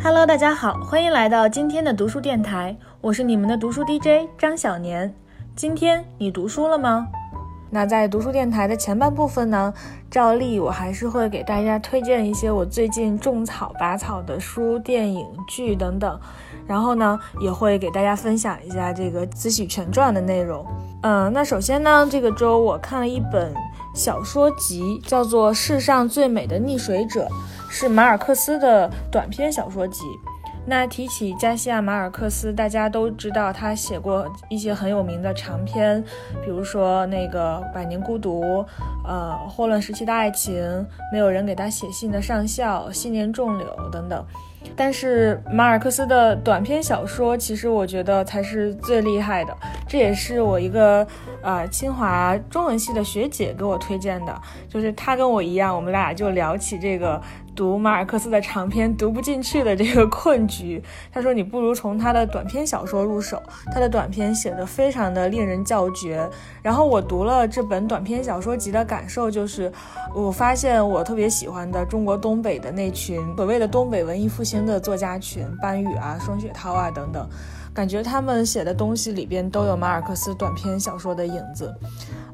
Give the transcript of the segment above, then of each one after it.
Hello，大家好，欢迎来到今天的读书电台，我是你们的读书 DJ 张小年。今天你读书了吗？那在读书电台的前半部分呢，照例我还是会给大家推荐一些我最近种草拔草的书、电影、剧等等，然后呢，也会给大家分享一下这个《紫许全传》的内容。嗯，那首先呢，这个周我看了一本小说集，叫做《世上最美的溺水者》，是马尔克斯的短篇小说集。那提起加西亚马尔克斯，大家都知道他写过一些很有名的长篇，比如说那个《百年孤独》，呃，《霍乱时期的爱情》，没有人给他写信的上校，《新年重柳》等等。但是马尔克斯的短篇小说，其实我觉得才是最厉害的。这也是我一个呃清华中文系的学姐给我推荐的，就是她跟我一样，我们俩就聊起这个。读马尔克斯的长篇读不进去的这个困局，他说你不如从他的短篇小说入手，他的短篇写的非常的令人叫绝。然后我读了这本短篇小说集的感受就是，我发现我特别喜欢的中国东北的那群所谓的东北文艺复兴的作家群，班宇啊、双雪涛啊等等，感觉他们写的东西里边都有马尔克斯短篇小说的影子。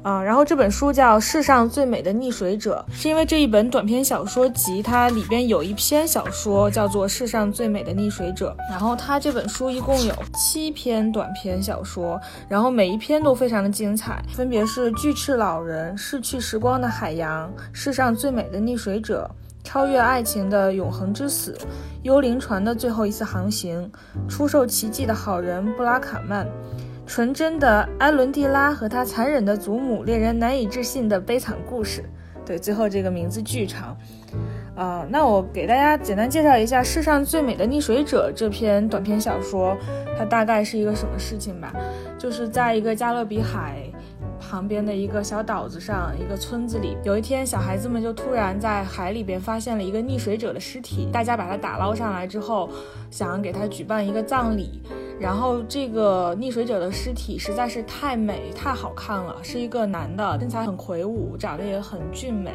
啊，然后这本书叫《世上最美的溺水者》，是因为这一本短篇小说集，它里边有一篇小说叫做《世上最美的溺水者》。然后它这本书一共有七篇短篇小说，然后每一篇都非常的精彩，分别是《巨翅老人》《逝去时光的海洋》《世上最美的溺水者》《超越爱情的永恒之死》《幽灵船的最后一次航行》《出售奇迹的好人布拉卡曼》。纯真的埃伦蒂拉和他残忍的祖母，令人难以置信的悲惨故事。对，最后这个名字巨长。啊，那我给大家简单介绍一下《世上最美的溺水者》这篇短篇小说，它大概是一个什么事情吧？就是在一个加勒比海旁边的一个小岛子上，一个村子里，有一天小孩子们就突然在海里边发现了一个溺水者的尸体，大家把他打捞上来之后，想给他举办一个葬礼。然后这个溺水者的尸体实在是太美、太好看了，是一个男的，身材很魁梧，长得也很俊美。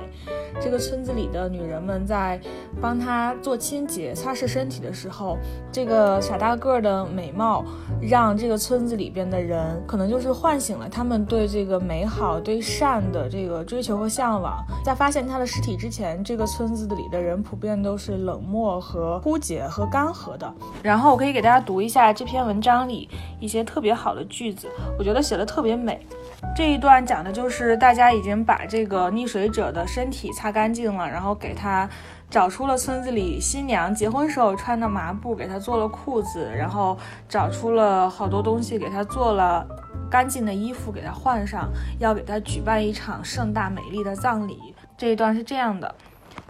这个村子里的女人们在帮他做清洁、擦拭身体的时候，这个傻大个的美貌让这个村子里边的人可能就是唤醒了他们对这个美好、对善的这个追求和向往。在发现他的尸体之前，这个村子里的人普遍都是冷漠和枯竭和干涸的。然后我可以给大家读一下这篇。文文章里一些特别好的句子，我觉得写的特别美。这一段讲的就是大家已经把这个溺水者的身体擦干净了，然后给他找出了村子里新娘结婚时候穿的麻布，给他做了裤子，然后找出了好多东西给他做了干净的衣服给他换上，要给他举办一场盛大美丽的葬礼。这一段是这样的。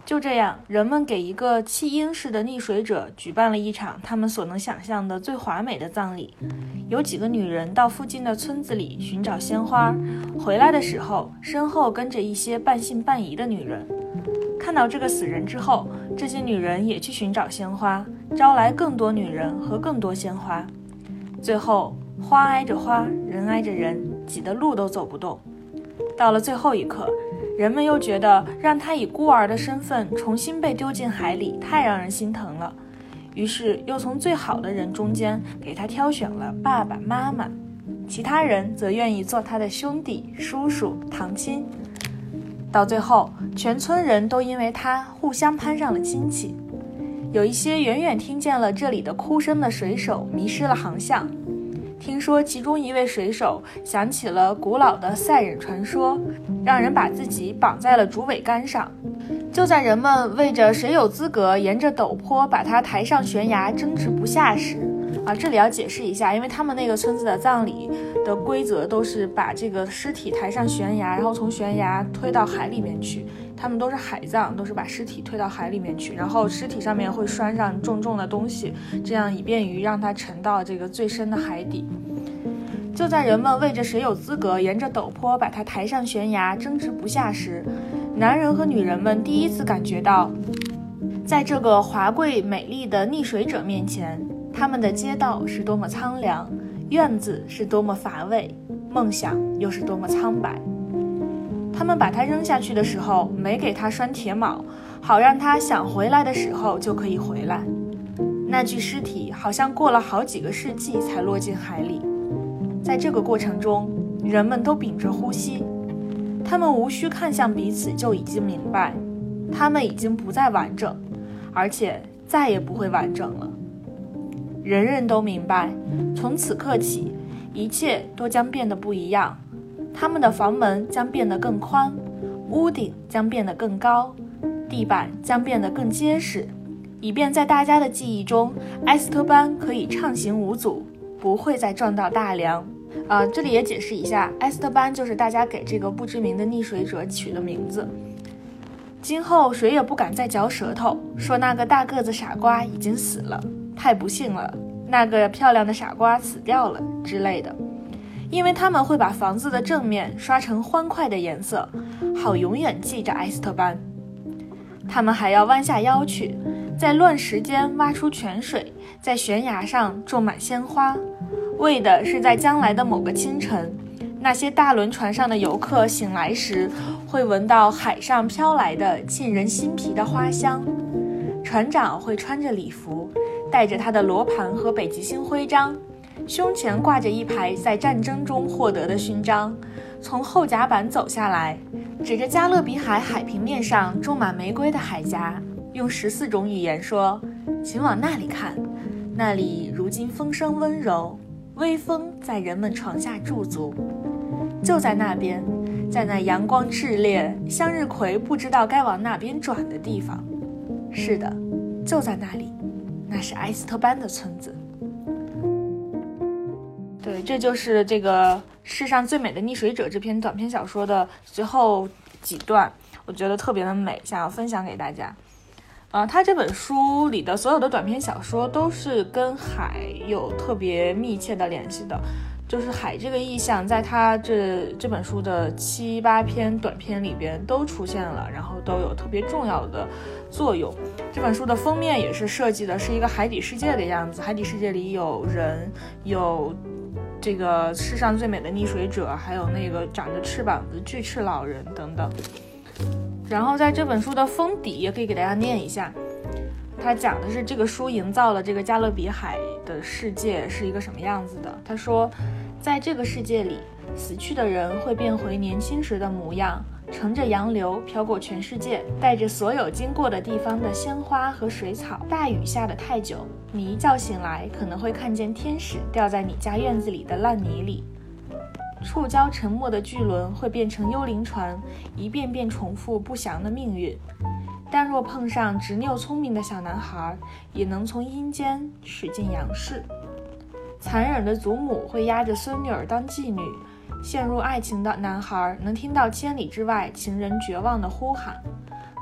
就这样，人们给一个弃婴式的溺水者举办了一场他们所能想象的最华美的葬礼。有几个女人到附近的村子里寻找鲜花，回来的时候身后跟着一些半信半疑的女人。看到这个死人之后，这些女人也去寻找鲜花，招来更多女人和更多鲜花。最后，花挨着花，人挨着人，挤得路都走不动。到了最后一刻。人们又觉得让他以孤儿的身份重新被丢进海里太让人心疼了，于是又从最好的人中间给他挑选了爸爸妈妈，其他人则愿意做他的兄弟、叔叔、堂亲。到最后，全村人都因为他互相攀上了亲戚。有一些远远听见了这里的哭声的水手迷失了航向。听说其中一位水手想起了古老的赛忍传说，让人把自己绑在了竹苇杆上。就在人们为着谁有资格沿着陡坡把他抬上悬崖争执不下时，啊，这里要解释一下，因为他们那个村子的葬礼的规则都是把这个尸体抬上悬崖，然后从悬崖推到海里面去。他们都是海葬，都是把尸体推到海里面去，然后尸体上面会拴上重重的东西，这样以便于让它沉到这个最深的海底。就在人们为着谁有资格沿着陡坡把它抬上悬崖争执不下时，男人和女人们第一次感觉到，在这个华贵美丽的溺水者面前，他们的街道是多么苍凉，院子是多么乏味，梦想又是多么苍白。他们把它扔下去的时候，没给它拴铁锚，好让它想回来的时候就可以回来。那具尸体好像过了好几个世纪才落进海里。在这个过程中，人们都屏着呼吸，他们无需看向彼此就已经明白，他们已经不再完整，而且再也不会完整了。人人都明白，从此刻起，一切都将变得不一样。他们的房门将变得更宽，屋顶将变得更高，地板将变得更结实，以便在大家的记忆中，埃斯特班可以畅行无阻，不会再撞到大梁。啊，这里也解释一下，埃斯特班就是大家给这个不知名的溺水者取的名字。今后谁也不敢再嚼舌头，说那个大个子傻瓜已经死了。太不幸了，那个漂亮的傻瓜死掉了之类的，因为他们会把房子的正面刷成欢快的颜色，好永远记着埃斯特班。他们还要弯下腰去，在乱石间挖出泉水，在悬崖上种满鲜花，为的是在将来的某个清晨，那些大轮船上的游客醒来时，会闻到海上飘来的沁人心脾的花香。船长会穿着礼服。带着他的罗盘和北极星徽章，胸前挂着一排在战争中获得的勋章，从后甲板走下来，指着加勒比海海平面上种满玫瑰的海峡，用十四种语言说：“请往那里看，那里如今风声温柔，微风在人们床下驻足，就在那边，在那阳光炽烈、向日葵不知道该往哪边转的地方。是的，就在那里。”那是埃斯特班的村子。对，这就是这个《世上最美的溺水者》这篇短篇小说的最后几段，我觉得特别的美，想要分享给大家。呃，他这本书里的所有的短篇小说都是跟海有特别密切的联系的。就是海这个意象，在他这这本书的七八篇短篇里边都出现了，然后都有特别重要的作用。这本书的封面也是设计的是一个海底世界的样子，海底世界里有人，有这个世上最美的溺水者，还有那个长着翅膀的巨翅老人等等。然后在这本书的封底也可以给大家念一下，他讲的是这个书营造了这个加勒比海的世界是一个什么样子的。他说。在这个世界里，死去的人会变回年轻时的模样，乘着洋流飘过全世界，带着所有经过的地方的鲜花和水草。大雨下的太久，你一觉醒来，可能会看见天使掉在你家院子里的烂泥里。触礁沉没的巨轮会变成幽灵船，一遍遍重复不祥的命运。但若碰上执拗聪明的小男孩，也能从阴间驶进阳世。残忍的祖母会压着孙女儿当妓女，陷入爱情的男孩能听到千里之外情人绝望的呼喊，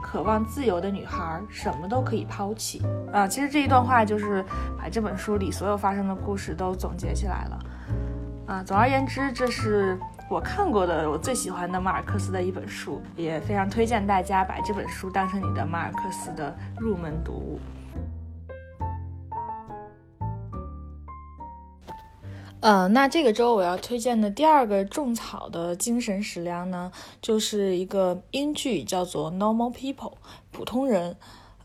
渴望自由的女孩什么都可以抛弃。啊，其实这一段话就是把这本书里所有发生的故事都总结起来了。啊，总而言之，这是我看过的我最喜欢的马尔克斯的一本书，也非常推荐大家把这本书当成你的马尔克斯的入门读物。呃，那这个周我要推荐的第二个种草的精神食粮呢，就是一个英剧，叫做《Normal People》，普通人。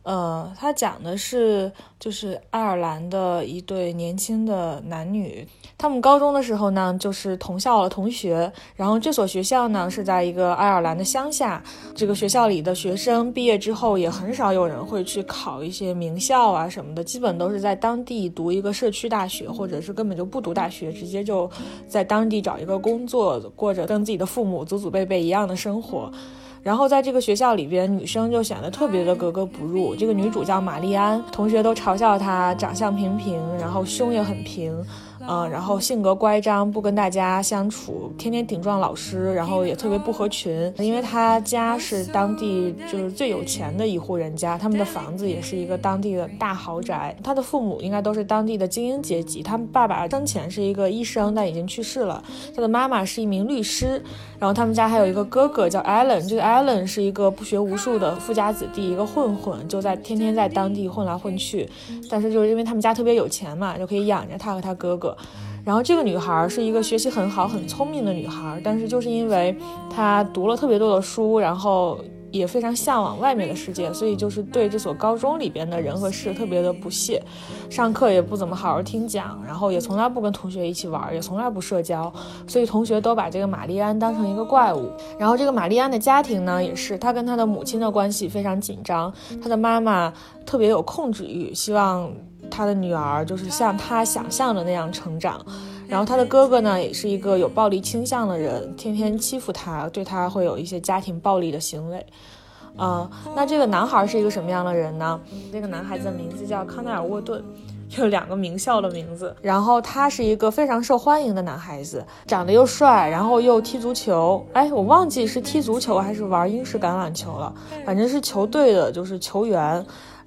呃，它讲的是就是爱尔兰的一对年轻的男女，他们高中的时候呢就是同校的同学，然后这所学校呢是在一个爱尔兰的乡下，这个学校里的学生毕业之后也很少有人会去考一些名校啊什么的，基本都是在当地读一个社区大学，或者是根本就不读大学，直接就在当地找一个工作，过着跟自己的父母祖祖辈辈一样的生活。然后在这个学校里边，女生就显得特别的格格不入。这个女主叫玛丽安，同学都嘲笑她长相平平，然后胸也很平。嗯，然后性格乖张，不跟大家相处，天天顶撞老师，然后也特别不合群。因为他家是当地就是最有钱的一户人家，他们的房子也是一个当地的大豪宅。他的父母应该都是当地的精英阶级，他们爸爸生前是一个医生，但已经去世了。他的妈妈是一名律师，然后他们家还有一个哥哥叫 Allen，这个 Allen 是一个不学无术的富家子弟，一个混混，就在天天在当地混来混去。但是就是因为他们家特别有钱嘛，就可以养着他和他哥哥。然后这个女孩是一个学习很好、很聪明的女孩，但是就是因为她读了特别多的书，然后也非常向往外面的世界，所以就是对这所高中里边的人和事特别的不屑，上课也不怎么好好听讲，然后也从来不跟同学一起玩，也从来不社交，所以同学都把这个玛丽安当成一个怪物。然后这个玛丽安的家庭呢，也是她跟她的母亲的关系非常紧张，她的妈妈特别有控制欲，希望她的女儿就是像他想象的那样成长。然后他的哥哥呢，也是一个有暴力倾向的人，天天欺负他，对他会有一些家庭暴力的行为。嗯，那这个男孩是一个什么样的人呢？这个男孩子的名字叫康奈尔沃顿，有两个名校的名字。然后他是一个非常受欢迎的男孩子，长得又帅，然后又踢足球。哎，我忘记是踢足球还是玩英式橄榄球了，反正是球队的，就是球员。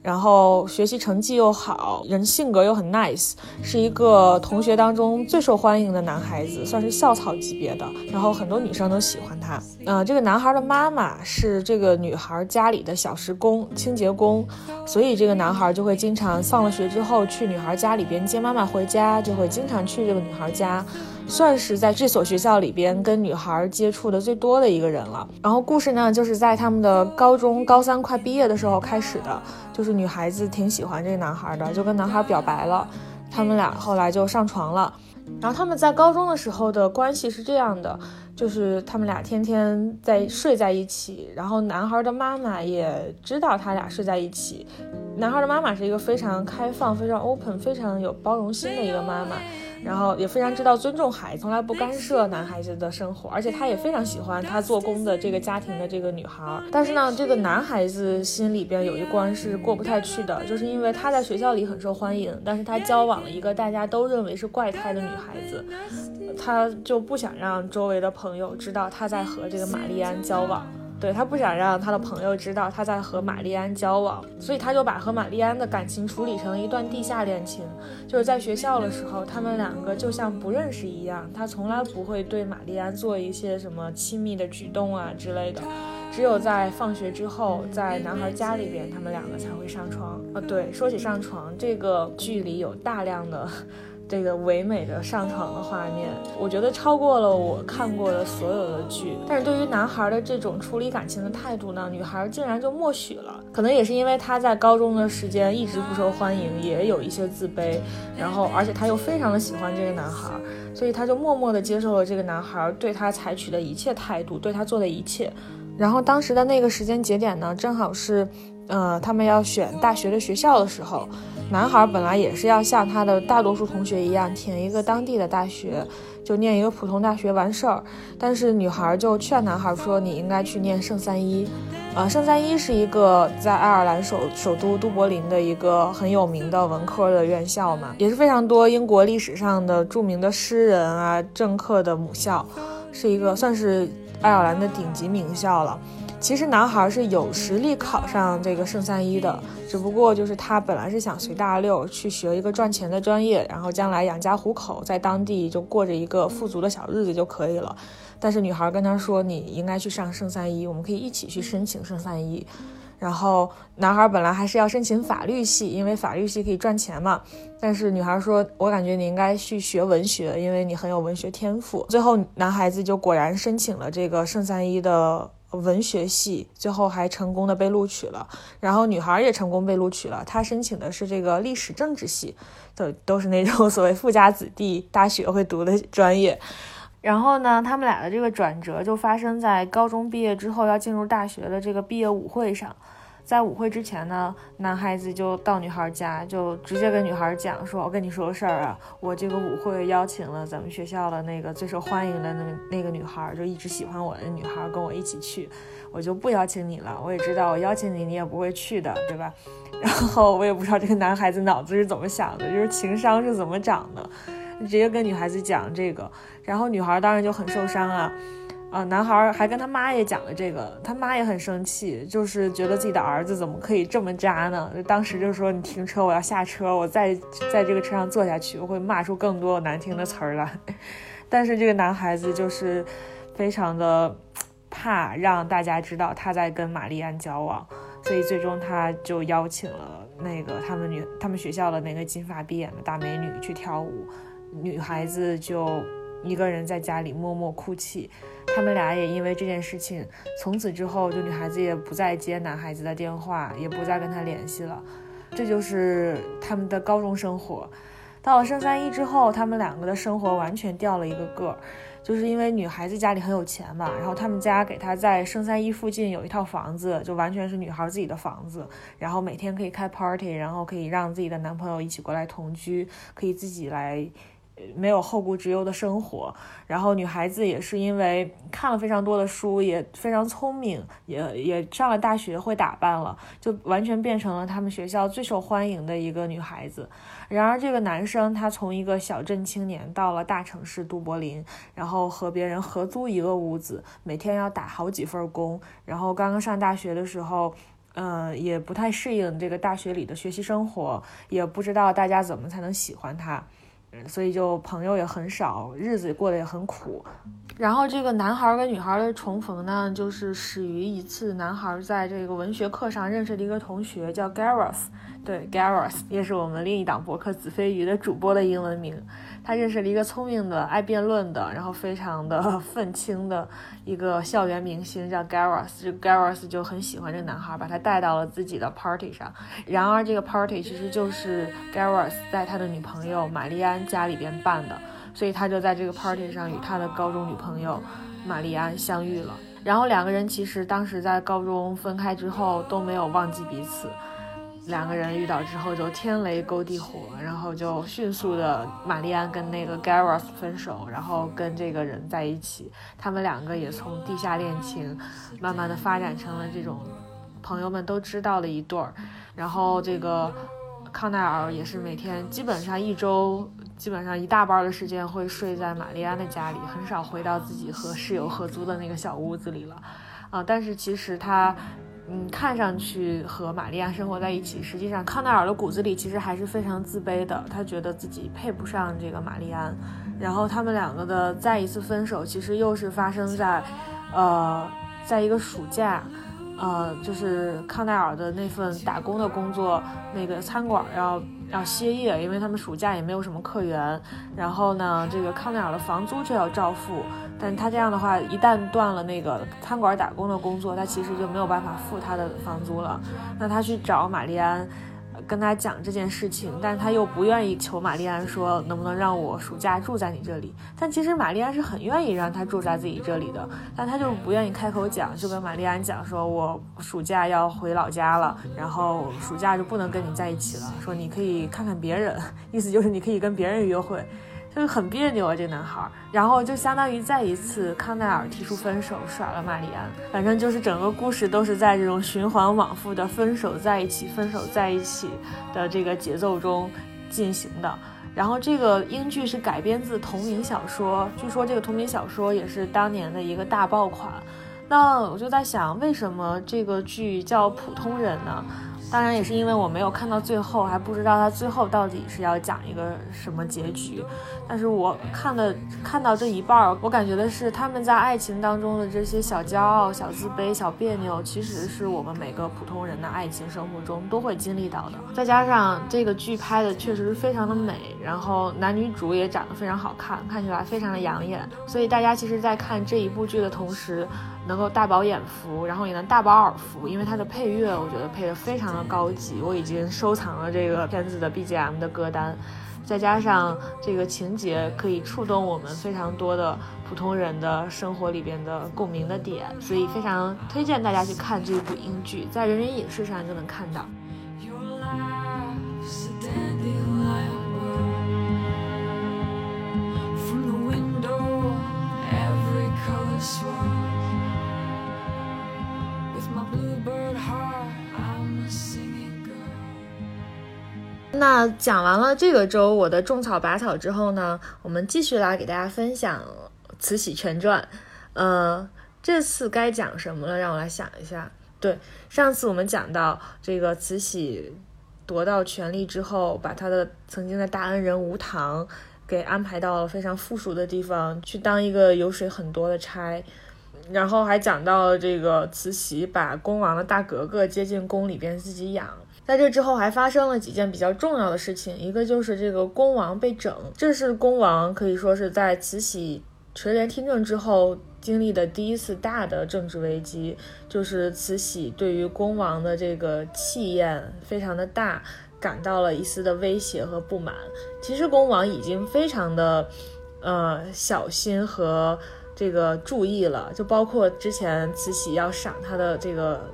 然后学习成绩又好，人性格又很 nice，是一个同学当中最受欢迎的男孩子，算是校草级别的。然后很多女生都喜欢他。嗯，这个男孩的妈妈是这个女孩家里的小时工、清洁工，所以这个男孩就会经常放了学之后去女孩家里边接妈妈回家，就会经常去这个女孩家。算是在这所学校里边跟女孩接触的最多的一个人了。然后故事呢，就是在他们的高中高三快毕业的时候开始的，就是女孩子挺喜欢这个男孩的，就跟男孩表白了，他们俩后来就上床了。然后他们在高中的时候的关系是这样的，就是他们俩天天在睡在一起，然后男孩的妈妈也知道他俩睡在一起。男孩的妈妈是一个非常开放、非常 open、非常有包容心的一个妈妈。然后也非常知道尊重孩子，从来不干涉男孩子的生活，而且他也非常喜欢他做工的这个家庭的这个女孩。但是呢，这个男孩子心里边有一关是过不太去的，就是因为他在学校里很受欢迎，但是他交往了一个大家都认为是怪胎的女孩子，他就不想让周围的朋友知道他在和这个玛丽安交往。对他不想让他的朋友知道他在和玛丽安交往，所以他就把和玛丽安的感情处理成了一段地下恋情。就是在学校的时候，他们两个就像不认识一样，他从来不会对玛丽安做一些什么亲密的举动啊之类的。只有在放学之后，在男孩家里边，他们两个才会上床。啊，对，说起上床，这个剧里有大量的。这个唯美的上床的画面，我觉得超过了我看过的所有的剧。但是对于男孩的这种处理感情的态度呢，女孩竟然就默许了。可能也是因为他在高中的时间一直不受欢迎，也有一些自卑。然后，而且他又非常的喜欢这个男孩，所以他就默默的接受了这个男孩对他采取的一切态度，对他做的一切。然后当时的那个时间节点呢，正好是，呃，他们要选大学的学校的时候。男孩本来也是要像他的大多数同学一样填一个当地的大学，就念一个普通大学完事儿。但是女孩就劝男孩说：“你应该去念圣三一。”呃，圣三一是一个在爱尔兰首首都都柏林的一个很有名的文科的院校嘛，也是非常多英国历史上的著名的诗人啊、政客的母校，是一个算是爱尔兰的顶级名校了。其实男孩是有实力考上这个圣三一的，只不过就是他本来是想随大溜去学一个赚钱的专业，然后将来养家糊口，在当地就过着一个富足的小日子就可以了。但是女孩跟他说：“你应该去上圣三一，我们可以一起去申请圣三一。”然后男孩本来还是要申请法律系，因为法律系可以赚钱嘛。但是女孩说：“我感觉你应该去学文学，因为你很有文学天赋。”最后男孩子就果然申请了这个圣三一的。文学系最后还成功的被录取了，然后女孩也成功被录取了。她申请的是这个历史政治系，都都是那种所谓富家子弟大学会读的专业。然后呢，他们俩的这个转折就发生在高中毕业之后要进入大学的这个毕业舞会上。在舞会之前呢，男孩子就到女孩家，就直接跟女孩讲说：“我跟你说个事儿啊，我这个舞会邀请了咱们学校的那个最受欢迎的那那个女孩，就一直喜欢我的女孩，跟我一起去，我就不邀请你了。我也知道我邀请你，你也不会去的，对吧？然后我也不知道这个男孩子脑子是怎么想的，就是情商是怎么长的，直接跟女孩子讲这个，然后女孩当然就很受伤啊。”啊，男孩还跟他妈也讲了这个，他妈也很生气，就是觉得自己的儿子怎么可以这么渣呢？当时就说：“你停车，我要下车，我再在这个车上坐下去，我会骂出更多难听的词儿来。”但是这个男孩子就是非常的怕让大家知道他在跟玛丽安交往，所以最终他就邀请了那个他们女他们学校的那个金发碧眼的大美女去跳舞，女孩子就。一个人在家里默默哭泣。他们俩也因为这件事情，从此之后，就女孩子也不再接男孩子的电话，也不再跟他联系了。这就是他们的高中生活。到了升三一之后，他们两个的生活完全掉了一个个儿，就是因为女孩子家里很有钱嘛，然后他们家给她在升三一附近有一套房子，就完全是女孩自己的房子，然后每天可以开 party，然后可以让自己的男朋友一起过来同居，可以自己来。没有后顾之忧的生活，然后女孩子也是因为看了非常多的书，也非常聪明，也也上了大学，会打扮了，就完全变成了他们学校最受欢迎的一个女孩子。然而这个男生他从一个小镇青年到了大城市都柏林，然后和别人合租一个屋子，每天要打好几份工，然后刚刚上大学的时候，嗯，也不太适应这个大学里的学习生活，也不知道大家怎么才能喜欢他。所以就朋友也很少，日子过得也很苦。然后这个男孩跟女孩的重逢呢，就是始于一次男孩在这个文学课上认识的一个同学，叫 Gareth。对，Gareth 也是我们另一档博客子非鱼的主播的英文名。他认识了一个聪明的、爱辩论的，然后非常的 愤青的一个校园明星，叫 Gareth。这 Garros 就很喜欢这个男孩，把他带到了自己的 party 上。然而这个 party 其实就是 Garros 在他的女朋友玛丽安家里边办的，所以他就在这个 party 上与他的高中女朋友玛丽安相遇了。然后两个人其实当时在高中分开之后都没有忘记彼此。两个人遇到之后就天雷勾地火，然后就迅速的玛丽安跟那个 Gareth 分手，然后跟这个人在一起。他们两个也从地下恋情，慢慢的发展成了这种朋友们都知道的一对儿。然后这个康奈尔也是每天基本上一周，基本上一大半的时间会睡在玛丽安的家里，很少回到自己和室友合租的那个小屋子里了。啊，但是其实他。嗯，看上去和玛丽亚生活在一起，实际上康奈尔的骨子里其实还是非常自卑的。他觉得自己配不上这个玛丽安，然后他们两个的再一次分手，其实又是发生在，呃，在一个暑假，呃，就是康奈尔的那份打工的工作，那个餐馆要要歇业，因为他们暑假也没有什么客源。然后呢，这个康奈尔的房租却要照付。但他这样的话，一旦断了那个餐馆打工的工作，他其实就没有办法付他的房租了。那他去找玛丽安，跟他讲这件事情，但他又不愿意求玛丽安说能不能让我暑假住在你这里。但其实玛丽安是很愿意让他住在自己这里的，但他就不愿意开口讲，就跟玛丽安讲说，我暑假要回老家了，然后暑假就不能跟你在一起了，说你可以看看别人，意思就是你可以跟别人约会。就很别扭啊，这男孩，然后就相当于再一次康奈尔提出分手，甩了玛丽安。反正就是整个故事都是在这种循环往复的分手在一起、分手在一起的这个节奏中进行的。然后这个英剧是改编自同名小说，据说这个同名小说也是当年的一个大爆款。那我就在想，为什么这个剧叫《普通人》呢？当然也是因为我没有看到最后，还不知道他最后到底是要讲一个什么结局。但是我看的看到这一半儿，我感觉的是他们在爱情当中的这些小骄傲、小自卑、小别扭，其实是我们每个普通人的爱情生活中都会经历到的。再加上这个剧拍的确实是非常的美，然后男女主也长得非常好看，看起来非常的养眼。所以大家其实，在看这一部剧的同时，能够大饱眼福，然后也能大饱耳福，因为它的配乐，我觉得配的非常的高级。我已经收藏了这个片子的 BGM 的歌单。再加上这个情节可以触动我们非常多的普通人的生活里边的共鸣的点，所以非常推荐大家去看这部英剧，在人人影视上就能看到。那讲完了这个周我的种草拔草之后呢，我们继续来给大家分享《慈禧全传》。呃，这次该讲什么了？让我来想一下。对，上次我们讲到这个慈禧夺到权力之后，把她的曾经的大恩人吴棠给安排到了非常富庶的地方去当一个油水很多的差。然后还讲到了这个慈禧把恭王的大格格接进宫里边自己养。在这之后还发生了几件比较重要的事情，一个就是这个恭王被整，这是恭王可以说是在慈禧垂帘听政之后经历的第一次大的政治危机，就是慈禧对于恭王的这个气焰非常的大，感到了一丝的威胁和不满。其实恭王已经非常的，呃小心和这个注意了，就包括之前慈禧要赏他的这个。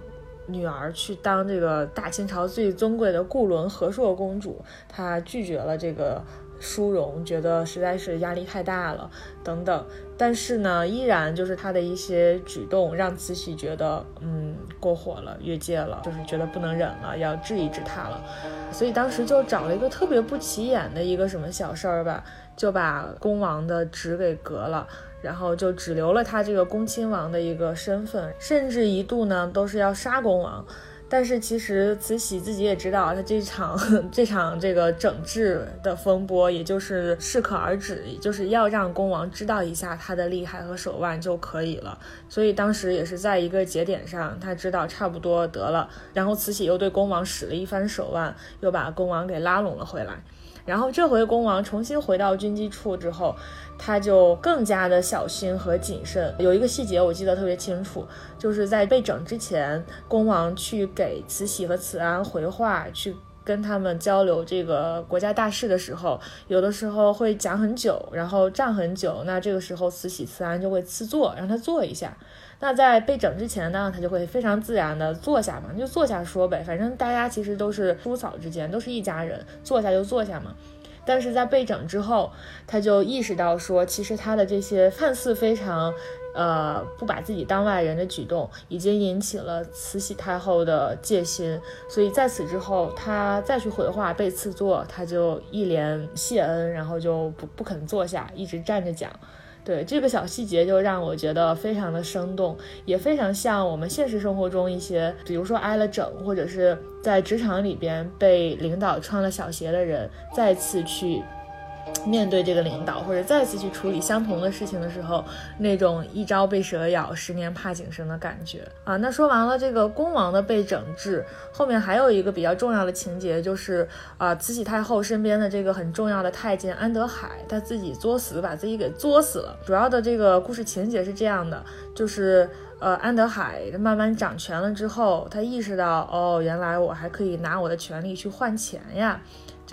女儿去当这个大清朝最尊贵的固伦和硕公主，她拒绝了这个殊荣，觉得实在是压力太大了，等等。但是呢，依然就是他的一些举动让慈禧觉得，嗯，过火了，越界了，就是觉得不能忍了，要治一治他了。所以当时就找了一个特别不起眼的一个什么小事儿吧，就把恭王的职给革了。然后就只留了他这个恭亲王的一个身份，甚至一度呢都是要杀恭王。但是其实慈禧自己也知道，她这场 这场这个整治的风波，也就是适可而止，就是要让恭王知道一下他的厉害和手腕就可以了。所以当时也是在一个节点上，他知道差不多得了。然后慈禧又对恭王使了一番手腕，又把恭王给拉拢了回来。然后这回恭王重新回到军机处之后。他就更加的小心和谨慎。有一个细节我记得特别清楚，就是在被整之前，恭王去给慈禧和慈安回话，去跟他们交流这个国家大事的时候，有的时候会讲很久，然后站很久。那这个时候，慈禧、慈安就会赐座，让他坐一下。那在被整之前呢，他就会非常自然的坐下嘛，就坐下说呗，反正大家其实都是叔嫂之间，都是一家人，坐下就坐下嘛。但是在被整之后，他就意识到说，其实他的这些看似非常，呃，不把自己当外人的举动，已经引起了慈禧太后的戒心。所以在此之后，他再去回话被赐座，他就一连谢恩，然后就不不肯坐下，一直站着讲。对这个小细节，就让我觉得非常的生动，也非常像我们现实生活中一些，比如说挨了整，或者是在职场里边被领导穿了小鞋的人，再次去。面对这个领导，或者再次去处理相同的事情的时候，那种一朝被蛇咬，十年怕井绳的感觉啊。那说完了这个恭王的被整治，后面还有一个比较重要的情节，就是啊，慈禧太后身边的这个很重要的太监安德海，他自己作死，把自己给作死了。主要的这个故事情节是这样的，就是呃，安德海慢慢掌权了之后，他意识到，哦，原来我还可以拿我的权力去换钱呀。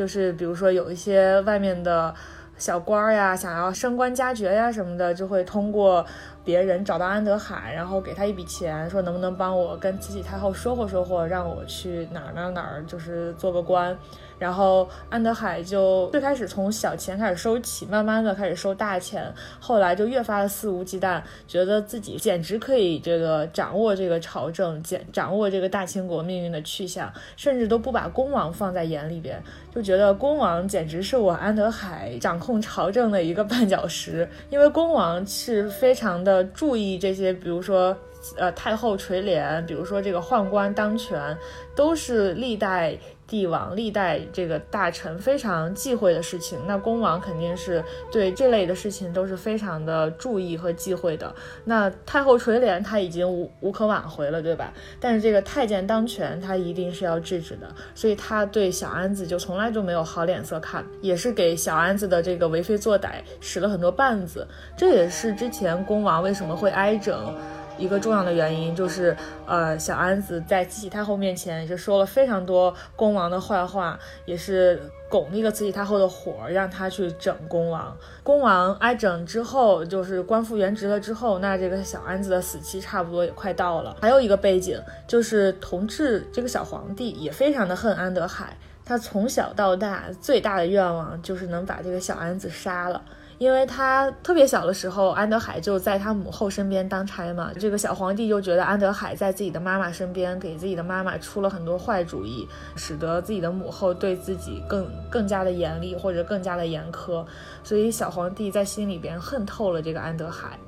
就是比如说有一些外面的小官儿呀，想要升官加爵呀什么的，就会通过别人找到安德海，然后给他一笔钱，说能不能帮我跟慈禧太后说和说和，让我去哪儿哪儿哪儿，就是做个官。然后安德海就最开始从小钱开始收起，慢慢的开始收大钱，后来就越发的肆无忌惮，觉得自己简直可以这个掌握这个朝政，简掌握这个大清国命运的去向，甚至都不把恭王放在眼里边，就觉得恭王简直是我安德海掌控朝政的一个绊脚石，因为恭王是非常的注意这些，比如说。呃，太后垂帘，比如说这个宦官当权，都是历代帝王、历代这个大臣非常忌讳的事情。那恭王肯定是对这类的事情都是非常的注意和忌讳的。那太后垂帘，他已经无无可挽回了，对吧？但是这个太监当权，他一定是要制止的。所以他对小安子就从来就没有好脸色看，也是给小安子的这个为非作歹使了很多绊子。这也是之前恭王为什么会挨整。一个重要的原因就是，呃，小安子在慈禧太后面前就说了非常多恭王的坏话，也是拱那个慈禧太后的火，让他去整恭王。恭王挨整之后，就是官复原职了之后，那这个小安子的死期差不多也快到了。还有一个背景就是，同治这个小皇帝也非常的恨安德海，他从小到大最大的愿望就是能把这个小安子杀了。因为他特别小的时候，安德海就在他母后身边当差嘛。这个小皇帝就觉得安德海在自己的妈妈身边，给自己的妈妈出了很多坏主意，使得自己的母后对自己更更加的严厉或者更加的严苛。所以小皇帝在心里边恨透了这个安德海。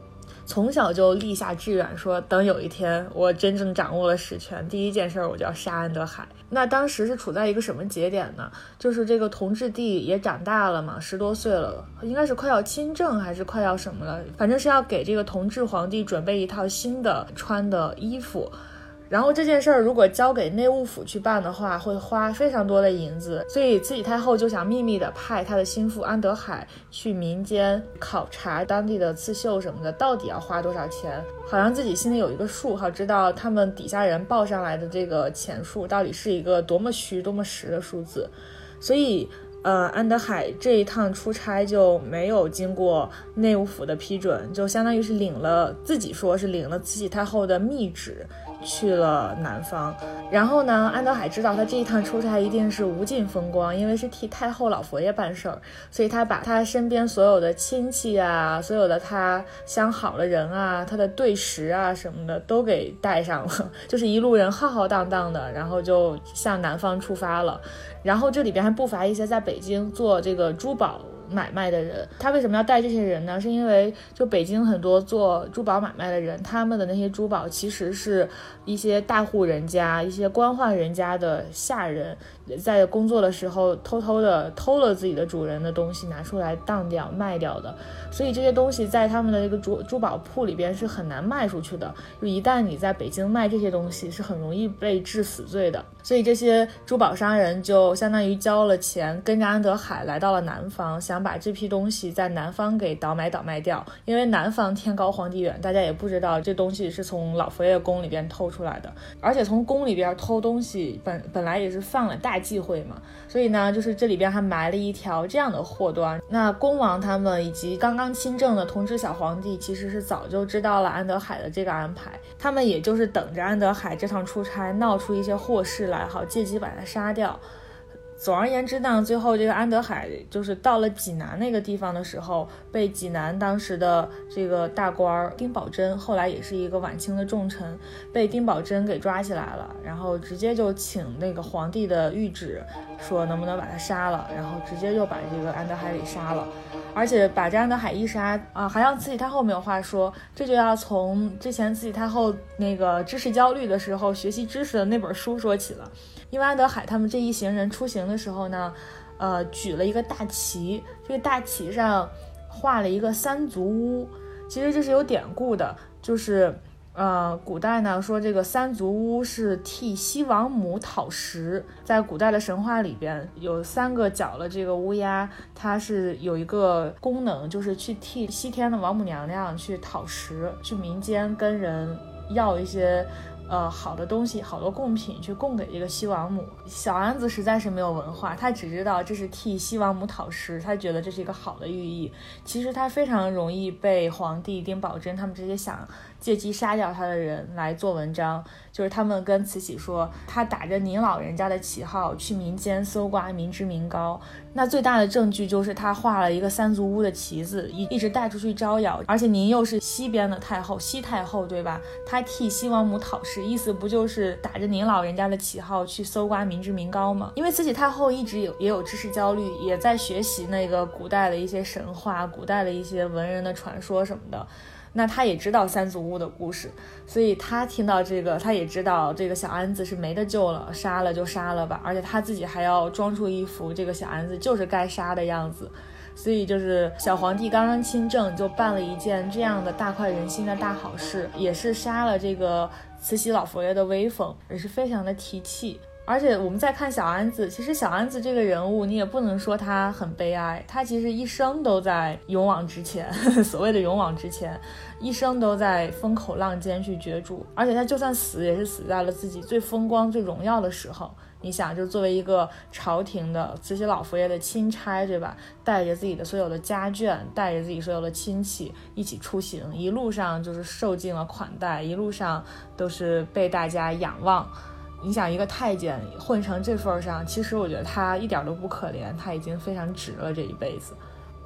从小就立下志愿，说等有一天我真正掌握了实权，第一件事我就要杀安德海。那当时是处在一个什么节点呢？就是这个同治帝也长大了嘛，十多岁了，应该是快要亲政还是快要什么了，反正是要给这个同治皇帝准备一套新的穿的衣服。然后这件事儿如果交给内务府去办的话，会花非常多的银子，所以慈禧太后就想秘密的派她的心腹安德海去民间考察当地的刺绣什么的，到底要花多少钱，好让自己心里有一个数，好知道他们底下人报上来的这个钱数到底是一个多么虚、多么实的数字。所以，呃，安德海这一趟出差就没有经过内务府的批准，就相当于是领了自己说是领了慈禧太后的密旨。去了南方，然后呢，安德海知道他这一趟出差一定是无尽风光，因为是替太后老佛爷办事儿，所以他把他身边所有的亲戚啊，所有的他相好的人啊，他的对食啊什么的都给带上了，就是一路人浩浩荡荡的，然后就向南方出发了。然后这里边还不乏一些在北京做这个珠宝。买卖的人，他为什么要带这些人呢？是因为就北京很多做珠宝买卖的人，他们的那些珠宝其实是一些大户人家、一些官宦人家的下人。在工作的时候偷偷的偷了自己的主人的东西拿出来当掉卖掉的，所以这些东西在他们的这个珠珠宝铺里边是很难卖出去的。就一旦你在北京卖这些东西，是很容易被治死罪的。所以这些珠宝商人就相当于交了钱，跟着安德海来到了南方，想把这批东西在南方给倒买倒卖掉。因为南方天高皇帝远，大家也不知道这东西是从老佛爷宫里边偷出来的，而且从宫里边偷东西本本来也是犯了大。忌讳嘛，所以呢，就是这里边还埋了一条这样的祸端。那恭王他们以及刚刚亲政的同治小皇帝，其实是早就知道了安德海的这个安排，他们也就是等着安德海这趟出差闹出一些祸事来，好借机把他杀掉。总而言之呢，最后这个安德海就是到了济南那个地方的时候，被济南当时的这个大官丁宝桢，后来也是一个晚清的重臣，被丁宝桢给抓起来了，然后直接就请那个皇帝的谕旨，说能不能把他杀了，然后直接就把这个安德海给杀了，而且把这安德海一杀啊，好像慈禧太后没有话说，这就要从之前慈禧太后那个知识焦虑的时候学习知识的那本书说起了。因为安德海他们这一行人出行的时候呢，呃，举了一个大旗，这个大旗上画了一个三足乌，其实这是有典故的，就是呃，古代呢说这个三足乌是替西王母讨食，在古代的神话里边有三个角的这个乌鸦，它是有一个功能，就是去替西天的王母娘娘去讨食，去民间跟人要一些。呃，好的东西，好多贡品去供给这个西王母。小安子实在是没有文化，他只知道这是替西王母讨食，他觉得这是一个好的寓意。其实他非常容易被皇帝丁宝桢他们这些想。借机杀掉他的人来做文章，就是他们跟慈禧说，他打着您老人家的旗号去民间搜刮民脂民膏。那最大的证据就是他画了一个三足乌的旗子，一一直带出去招摇。而且您又是西边的太后，西太后对吧？他替西王母讨事，意思不就是打着您老人家的旗号去搜刮民脂民膏吗？因为慈禧太后一直有也有知识焦虑，也在学习那个古代的一些神话、古代的一些文人的传说什么的。那他也知道三足乌的故事，所以他听到这个，他也知道这个小安子是没得救了，杀了就杀了吧。而且他自己还要装出一副这个小安子就是该杀的样子，所以就是小皇帝刚刚亲政，就办了一件这样的大快人心的大好事，也是杀了这个慈禧老佛爷的威风，也是非常的提气。而且我们再看小安子，其实小安子这个人物，你也不能说他很悲哀，他其实一生都在勇往直前。所谓的勇往直前，一生都在风口浪尖去角逐。而且他就算死，也是死在了自己最风光、最荣耀的时候。你想，就作为一个朝廷的慈禧老佛爷的钦差，对吧？带着自己的所有的家眷，带着自己所有的亲戚一起出行，一路上就是受尽了款待，一路上都是被大家仰望。你想一个太监混成这份上，其实我觉得他一点都不可怜，他已经非常值了这一辈子。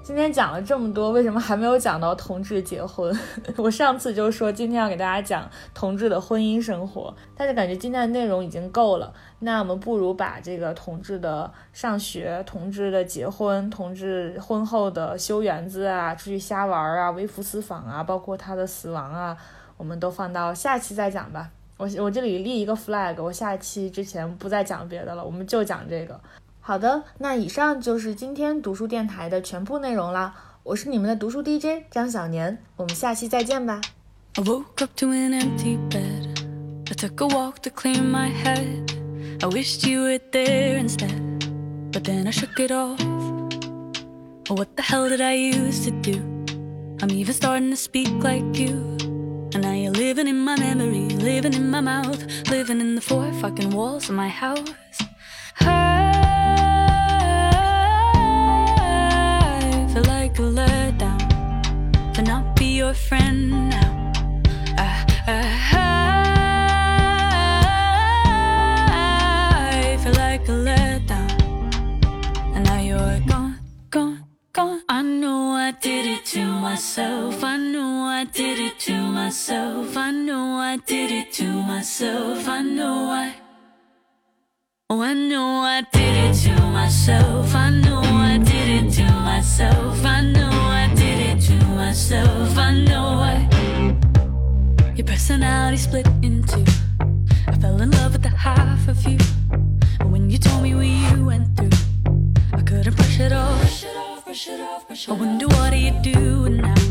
今天讲了这么多，为什么还没有讲到同志结婚？我上次就说今天要给大家讲同志的婚姻生活，但是感觉今天的内容已经够了，那我们不如把这个同志的上学、同志的结婚、同志婚后的修园子啊、出去瞎玩啊、微服私访啊，包括他的死亡啊，我们都放到下期再讲吧。我我这里立一个 flag，我下期之前不再讲别的了，我们就讲这个。好的，那以上就是今天读书电台的全部内容啦。我是你们的读书 DJ 张小年，我们下期再见吧。I woke up to an empty bed. I took a walk to clear my head. I wished you were there instead, but then I shook it off. What the hell did I used to do? I'm even starting to speak like you. And now you're living in my memory, living in my mouth, living in the four fucking walls of my house. I feel like a letdown to not be your friend now. I, feel like a letdown, and now you're gone, gone, gone. I know I did it to myself. I did it to myself. I know I did it to myself. I know I. Oh, I know I did it to myself. I know I did it to myself. I know I did it to myself. I know I. Your personality split in two. I fell in love with the half of you. But when you told me what you went through, I couldn't brush it off. Brush it off, brush it off, brush it off. I wonder what are you doing now